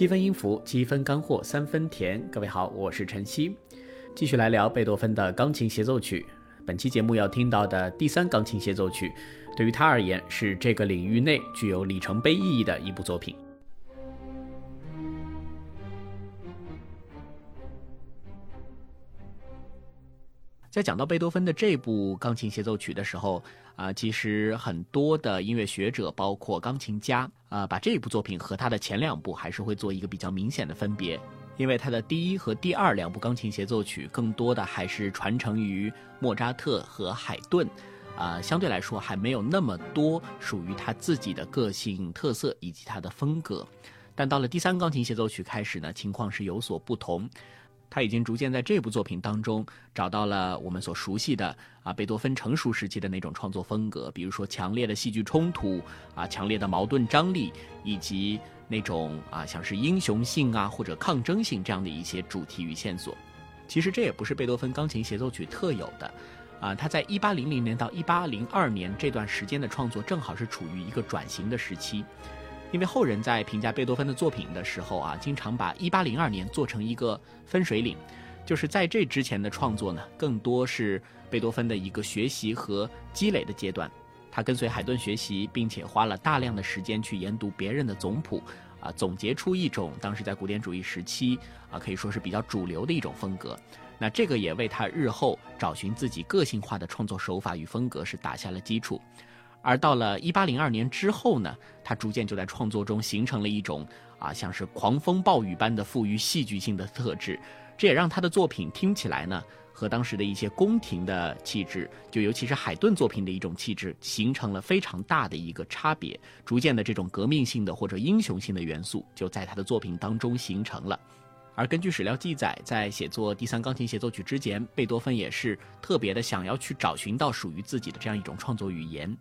七分音符，七分干货，三分甜。各位好，我是晨曦，继续来聊贝多芬的钢琴协奏曲。本期节目要听到的第三钢琴协奏曲，对于他而言是这个领域内具有里程碑意义的一部作品。在讲到贝多芬的这部钢琴协奏曲的时候，啊，其实很多的音乐学者，包括钢琴家，啊，把这部作品和他的前两部还是会做一个比较明显的分别，因为他的第一和第二两部钢琴协奏曲更多的还是传承于莫扎特和海顿，啊，相对来说还没有那么多属于他自己的个性特色以及他的风格，但到了第三钢琴协奏曲开始呢，情况是有所不同。他已经逐渐在这部作品当中找到了我们所熟悉的啊贝多芬成熟时期的那种创作风格，比如说强烈的戏剧冲突啊，强烈的矛盾张力，以及那种啊像是英雄性啊或者抗争性这样的一些主题与线索。其实这也不是贝多芬钢琴协奏曲特有的，啊，他在一八零零年到一八零二年这段时间的创作正好是处于一个转型的时期。因为后人在评价贝多芬的作品的时候啊，经常把1802年做成一个分水岭，就是在这之前的创作呢，更多是贝多芬的一个学习和积累的阶段。他跟随海顿学习，并且花了大量的时间去研读别人的总谱，啊，总结出一种当时在古典主义时期啊，可以说是比较主流的一种风格。那这个也为他日后找寻自己个性化的创作手法与风格是打下了基础。而到了一八零二年之后呢，他逐渐就在创作中形成了一种啊，像是狂风暴雨般的富于戏剧性的特质，这也让他的作品听起来呢，和当时的一些宫廷的气质，就尤其是海顿作品的一种气质，形成了非常大的一个差别。逐渐的这种革命性的或者英雄性的元素，就在他的作品当中形成了。而根据史料记载，在写作第三钢琴协奏曲之前，贝多芬也是特别的想要去找寻到属于自己的这样一种创作语言。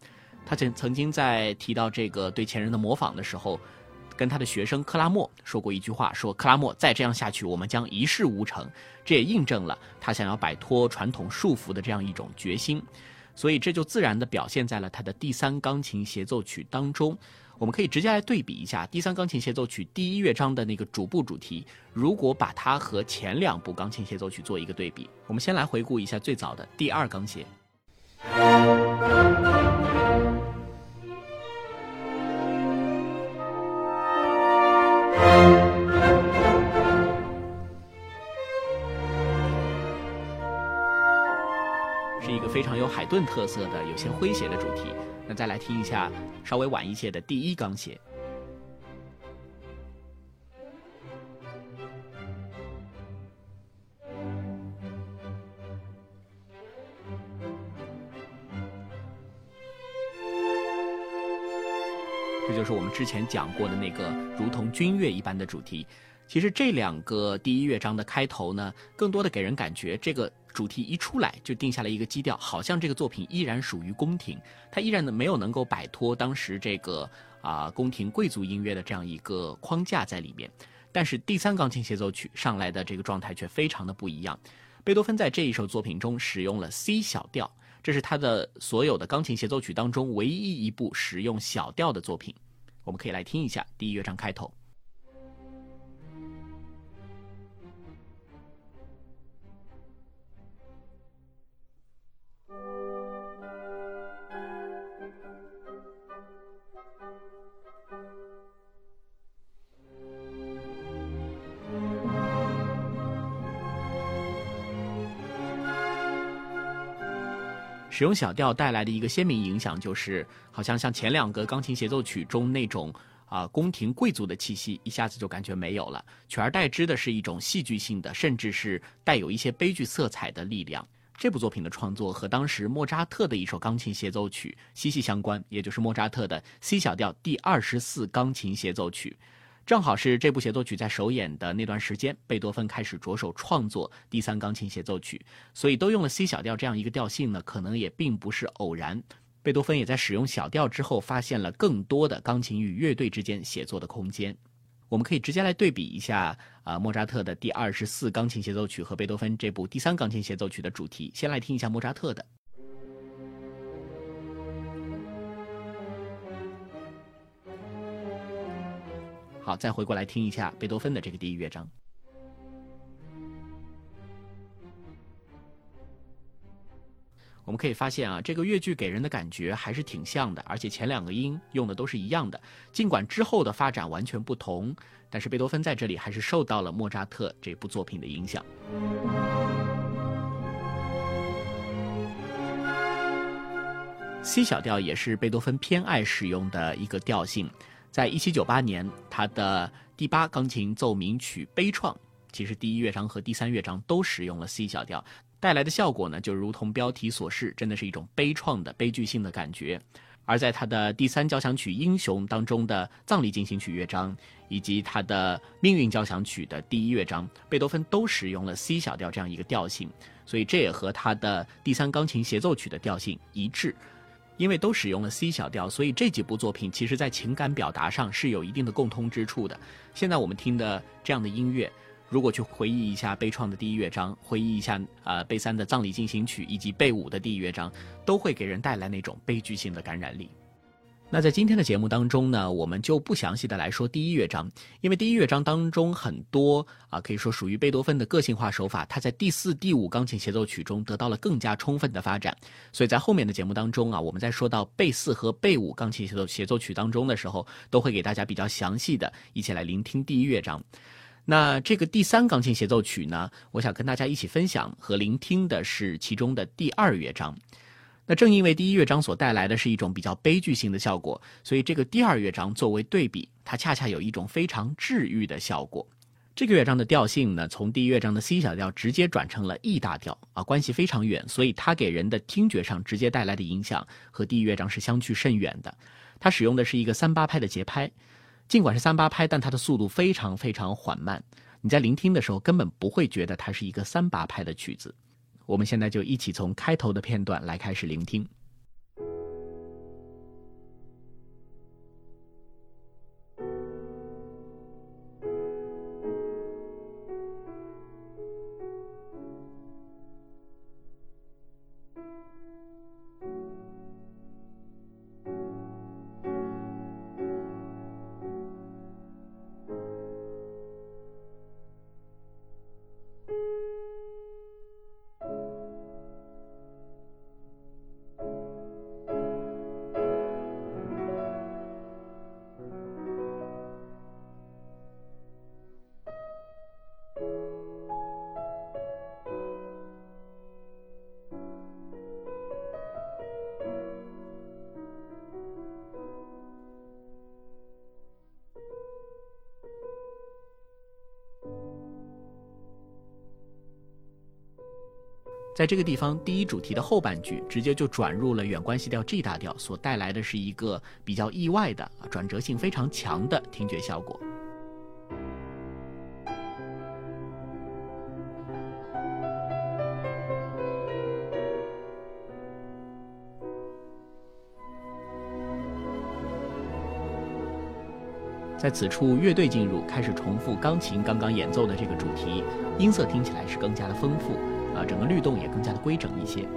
他曾曾经在提到这个对前人的模仿的时候，跟他的学生克拉默说过一句话：说克拉默再这样下去，我们将一事无成。这也印证了他想要摆脱传统束缚的这样一种决心。所以这就自然地表现在了他的第三钢琴协奏曲当中。我们可以直接来对比一下第三钢琴协奏曲第一乐章的那个主部主题，如果把它和前两部钢琴协奏曲做一个对比，我们先来回顾一下最早的第二钢协。顿特色的、有些诙谐的主题。那再来听一下稍微晚一些的第一钢协。这就是我们之前讲过的那个如同军乐一般的主题。其实这两个第一乐章的开头呢，更多的给人感觉，这个主题一出来就定下了一个基调，好像这个作品依然属于宫廷，它依然呢没有能够摆脱当时这个啊宫廷贵族音乐的这样一个框架在里面。但是第三钢琴协奏曲上来的这个状态却非常的不一样。贝多芬在这一首作品中使用了 C 小调。这是他的所有的钢琴协奏曲当中唯一一部使用小调的作品，我们可以来听一下第一乐章开头。使用小调带来的一个鲜明影响，就是好像像前两个钢琴协奏曲中那种啊宫廷贵族的气息，一下子就感觉没有了，取而代之的是一种戏剧性的，甚至是带有一些悲剧色彩的力量。这部作品的创作和当时莫扎特的一首钢琴协奏曲息息相关，也就是莫扎特的 C 小调第二十四钢琴协奏曲。正好是这部协奏曲在首演的那段时间，贝多芬开始着手创作第三钢琴协奏曲，所以都用了 C 小调这样一个调性呢，可能也并不是偶然。贝多芬也在使用小调之后，发现了更多的钢琴与乐队之间写作的空间。我们可以直接来对比一下啊，莫扎特的第二十四钢琴协奏曲和贝多芬这部第三钢琴协奏曲的主题。先来听一下莫扎特的。好，再回过来听一下贝多芬的这个第一乐章。我们可以发现啊，这个乐句给人的感觉还是挺像的，而且前两个音用的都是一样的。尽管之后的发展完全不同，但是贝多芬在这里还是受到了莫扎特这部作品的影响。C 小调也是贝多芬偏爱使用的一个调性，在一七九八年，他的第八钢琴奏鸣曲《悲怆》，其实第一乐章和第三乐章都使用了 C 小调。带来的效果呢，就如同标题所示，真的是一种悲怆的悲剧性的感觉。而在他的第三交响曲《英雄》当中的葬礼进行曲乐章，以及他的命运交响曲的第一乐章，贝多芬都使用了 C 小调这样一个调性，所以这也和他的第三钢琴协奏曲的调性一致。因为都使用了 C 小调，所以这几部作品其实在情感表达上是有一定的共通之处的。现在我们听的这样的音乐。如果去回忆一下悲怆的第一乐章，回忆一下呃贝三的葬礼进行曲，以及贝五的第一乐章，都会给人带来那种悲剧性的感染力。那在今天的节目当中呢，我们就不详细的来说第一乐章，因为第一乐章当中很多啊，可以说属于贝多芬的个性化手法，他在第四、第五钢琴协奏曲中得到了更加充分的发展。所以在后面的节目当中啊，我们在说到贝四和贝五钢琴协奏协奏曲当中的时候，都会给大家比较详细的一起来聆听第一乐章。那这个第三钢琴协奏曲呢，我想跟大家一起分享和聆听的是其中的第二乐章。那正因为第一乐章所带来的是一种比较悲剧性的效果，所以这个第二乐章作为对比，它恰恰有一种非常治愈的效果。这个乐章的调性呢，从第一乐章的 C 小调直接转成了 E 大调啊，关系非常远，所以它给人的听觉上直接带来的影响和第一乐章是相去甚远的。它使用的是一个三八拍的节拍。尽管是三八拍，但它的速度非常非常缓慢。你在聆听的时候根本不会觉得它是一个三八拍的曲子。我们现在就一起从开头的片段来开始聆听。在这个地方，第一主题的后半句直接就转入了远关系调 G 大调，所带来的是一个比较意外的转折性非常强的听觉效果。在此处，乐队进入，开始重复钢琴刚刚演奏的这个主题，音色听起来是更加的丰富。啊，整个律动也更加的规整一些。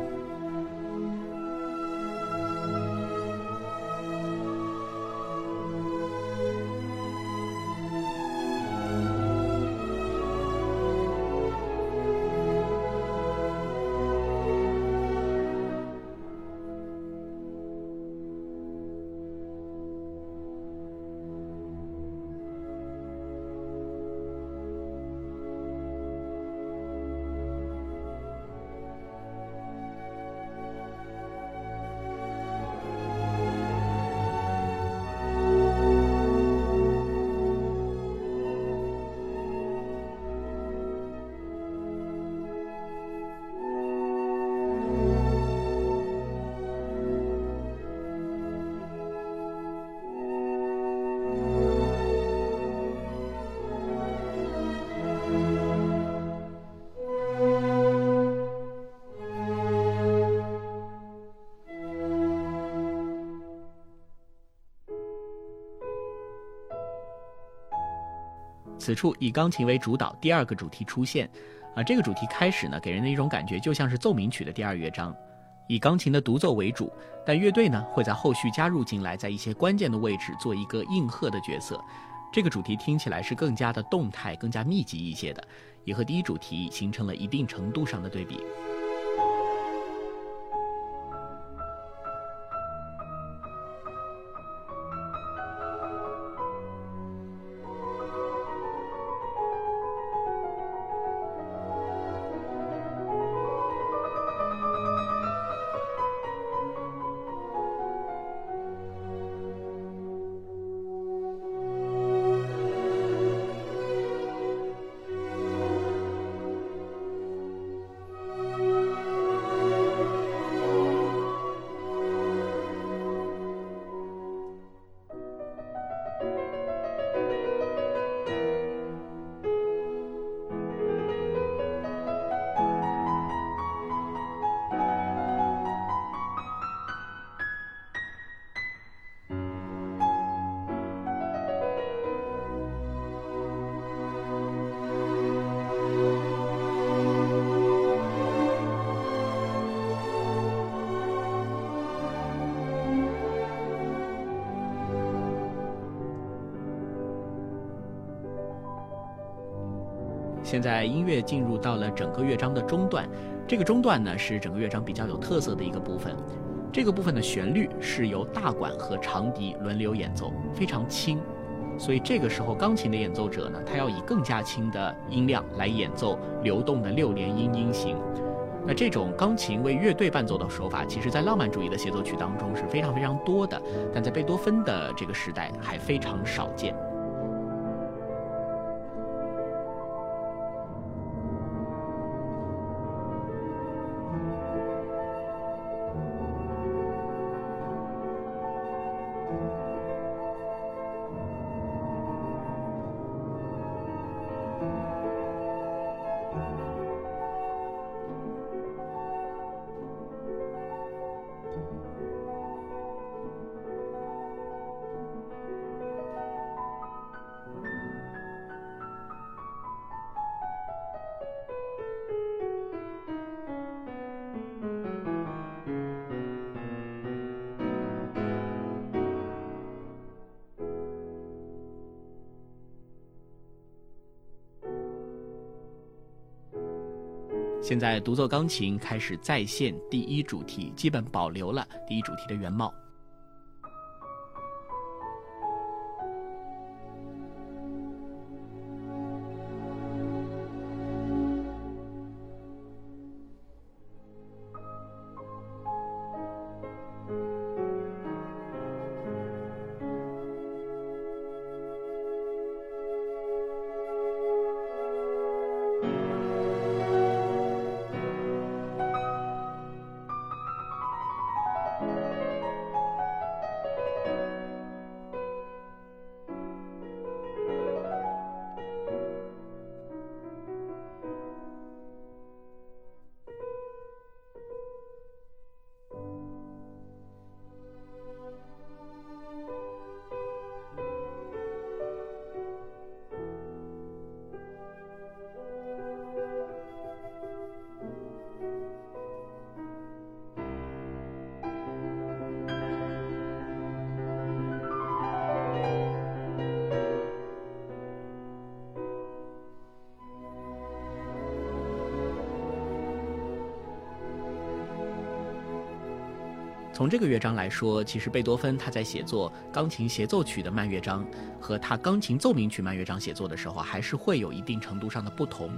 此处以钢琴为主导，第二个主题出现，啊，这个主题开始呢，给人的一种感觉就像是奏鸣曲的第二乐章，以钢琴的独奏为主，但乐队呢会在后续加入进来，在一些关键的位置做一个应和的角色。这个主题听起来是更加的动态、更加密集一些的，也和第一主题形成了一定程度上的对比。现在音乐进入到了整个乐章的中段，这个中段呢是整个乐章比较有特色的一个部分。这个部分的旋律是由大管和长笛轮流演奏，非常轻，所以这个时候钢琴的演奏者呢，他要以更加轻的音量来演奏流动的六连音音型。那这种钢琴为乐队伴奏的手法，其实在浪漫主义的协奏曲当中是非常非常多的，但在贝多芬的这个时代还非常少见。现在独奏钢琴开始再现第一主题，基本保留了第一主题的原貌。从这个乐章来说，其实贝多芬他在写作钢琴协奏曲的慢乐章和他钢琴奏鸣曲慢乐章写作的时候，还是会有一定程度上的不同。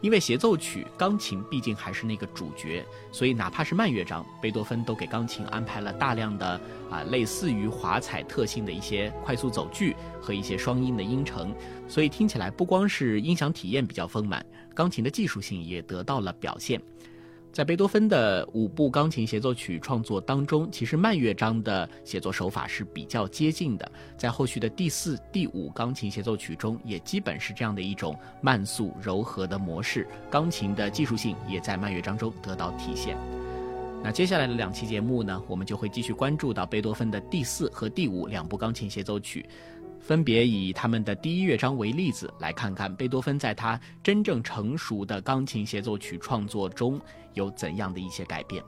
因为协奏曲钢琴毕竟还是那个主角，所以哪怕是慢乐章，贝多芬都给钢琴安排了大量的啊类似于华彩特性的一些快速走句和一些双音的音程，所以听起来不光是音响体验比较丰满，钢琴的技术性也得到了表现。在贝多芬的五部钢琴协奏曲创作当中，其实慢乐章的写作手法是比较接近的。在后续的第四、第五钢琴协奏曲中，也基本是这样的一种慢速柔和的模式。钢琴的技术性也在慢乐章中得到体现。那接下来的两期节目呢，我们就会继续关注到贝多芬的第四和第五两部钢琴协奏曲。分别以他们的第一乐章为例子，来看看贝多芬在他真正成熟的钢琴协奏曲创作中有怎样的一些改变。